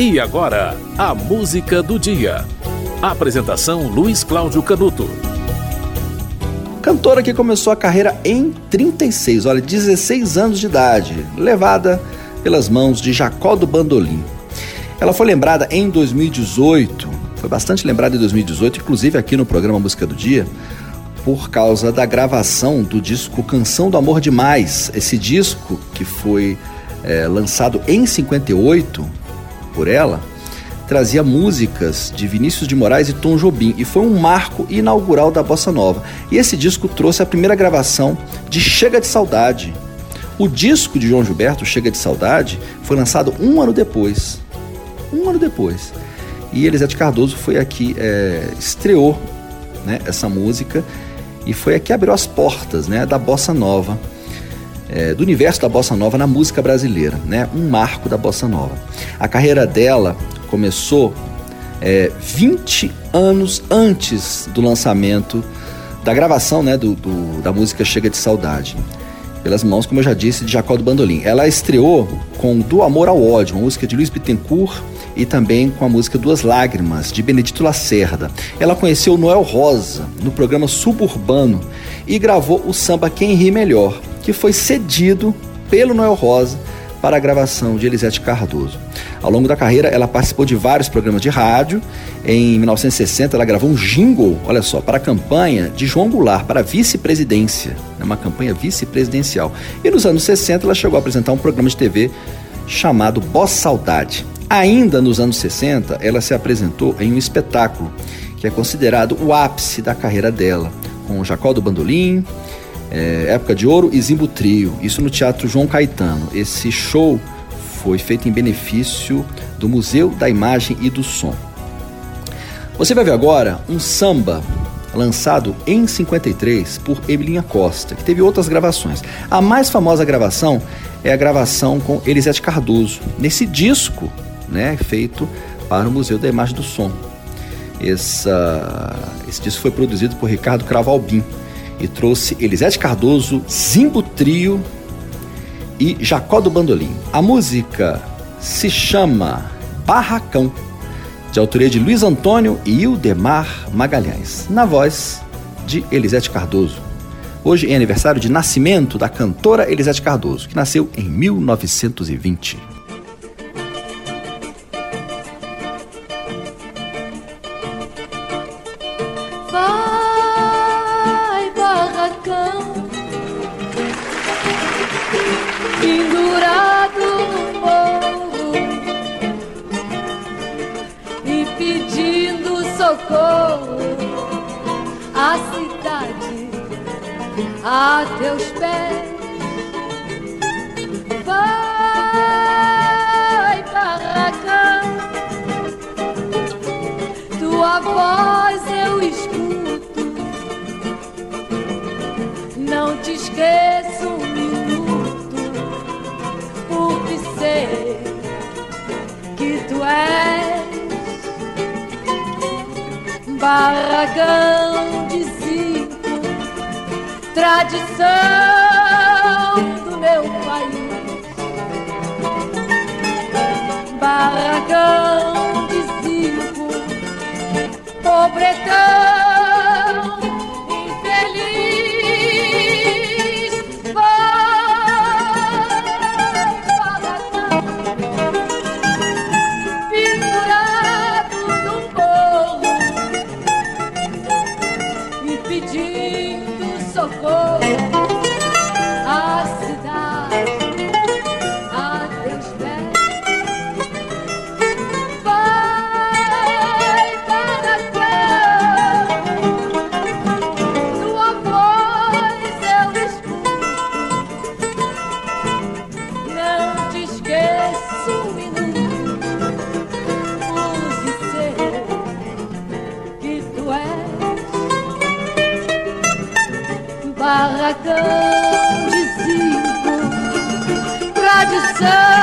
E agora, a música do dia. Apresentação Luiz Cláudio Canuto. Cantora que começou a carreira em 36, olha, 16 anos de idade, levada pelas mãos de Jacó do Bandolim. Ela foi lembrada em 2018, foi bastante lembrada em 2018, inclusive aqui no programa Música do Dia, por causa da gravação do disco Canção do Amor Demais. Esse disco que foi é, lançado em 58 por ela, trazia músicas de Vinícius de Moraes e Tom Jobim e foi um marco inaugural da bossa nova. E esse disco trouxe a primeira gravação de Chega de Saudade. O disco de João Gilberto, Chega de Saudade, foi lançado um ano depois. Um ano depois. E Elisete Cardoso foi aqui, é, estreou né, essa música e foi aqui que abriu as portas né, da bossa nova é, do universo da bossa nova na música brasileira, né? Um marco da bossa nova. A carreira dela começou é, 20 anos antes do lançamento da gravação, né, do, do, da música Chega de Saudade. Pelas mãos, como eu já disse, de Jacó do Bandolim. Ela estreou com Do Amor ao Ódio, uma música de Luiz Bittencourt e também com a música Duas Lágrimas, de Benedito Lacerda. Ela conheceu Noel Rosa no programa Suburbano e gravou o samba Quem Ri Melhor, que foi cedido pelo Noel Rosa para a gravação de Elisete Cardoso. Ao longo da carreira, ela participou de vários programas de rádio. Em 1960, ela gravou um jingle, olha só, para a campanha de João Goulart para a vice-presidência, né, uma campanha vice-presidencial. E nos anos 60, ela chegou a apresentar um programa de TV chamado Boss Saudade. Ainda nos anos 60, ela se apresentou em um espetáculo que é considerado o ápice da carreira dela, com Jacó do Bandolim, é, Época de Ouro e Zimbo Trio, isso no Teatro João Caetano. Esse show foi feito em benefício do Museu da Imagem e do Som. Você vai ver agora um samba lançado em 53 por Emilinha Costa, que teve outras gravações. A mais famosa gravação é a gravação com Elisete Cardoso, nesse disco né, feito para o Museu da Imagem do Som. Esse disco foi produzido por Ricardo Cravalbim e trouxe Elisete Cardoso, Zimbo Trio e Jacó do Bandolim. A música se chama Barracão, de autoria de Luiz Antônio e Ildemar Magalhães, na voz de Elisete Cardoso. Hoje é aniversário de nascimento da cantora Elisete Cardoso, que nasceu em 1920. pendurado a teus pés. Vai, barracão, tua voz eu escuto, não te esqueço barragão de cinco, tradição do meu país. Barragão de cinco, pobretão. socorro. deserve.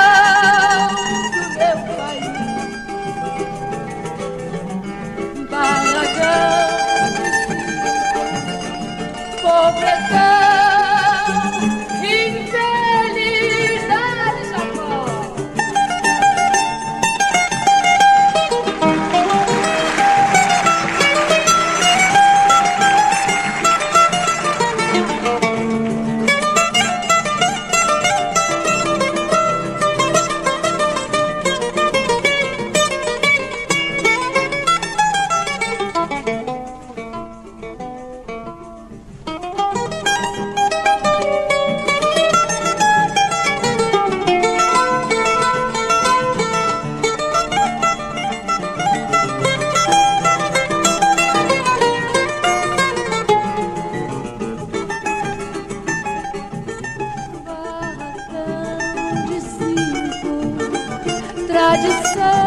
Tradição. Barracão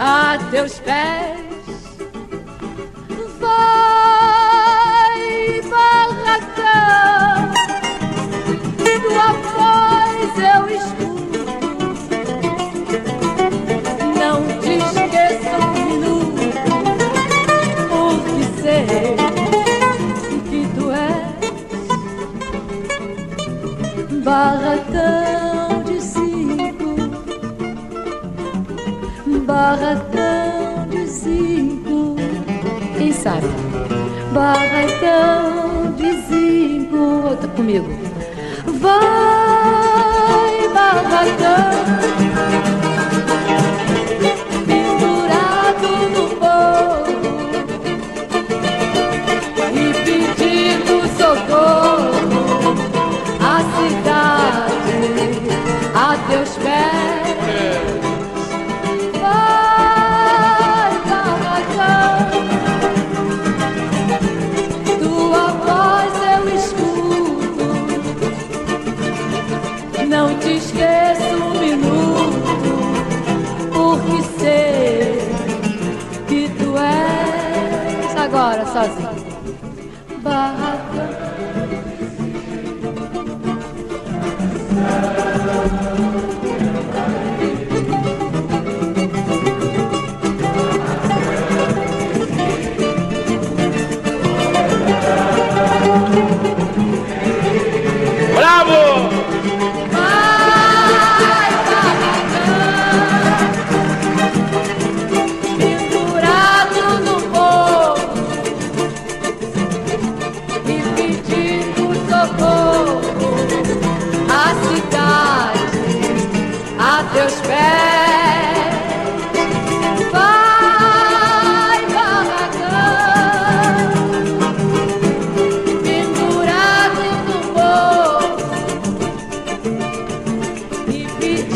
a teus pés. Comigo. Vai, és agora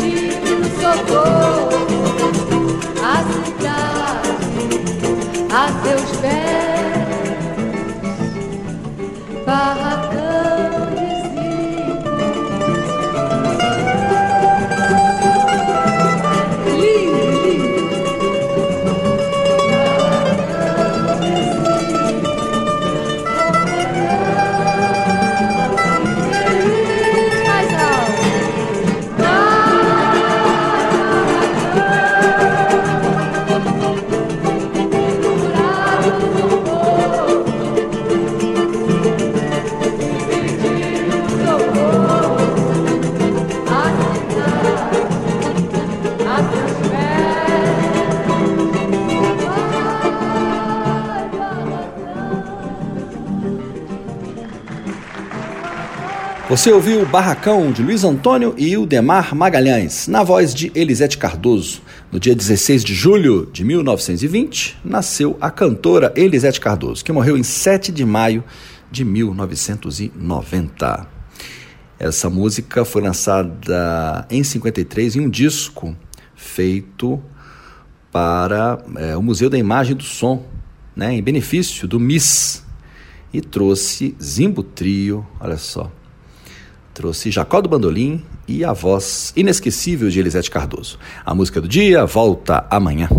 pedindo socorro Você ouviu Barracão de Luiz Antônio e Ildemar Magalhães, na voz de Elisete Cardoso. No dia 16 de julho de 1920, nasceu a cantora Elisete Cardoso, que morreu em 7 de maio de 1990. Essa música foi lançada em 53 em um disco feito para é, o Museu da Imagem do Som, né, em benefício do MIS, e trouxe Zimbo Trio, olha só, trouxe Jacó do Bandolim e a voz inesquecível de Elisete Cardoso. A música do dia volta amanhã.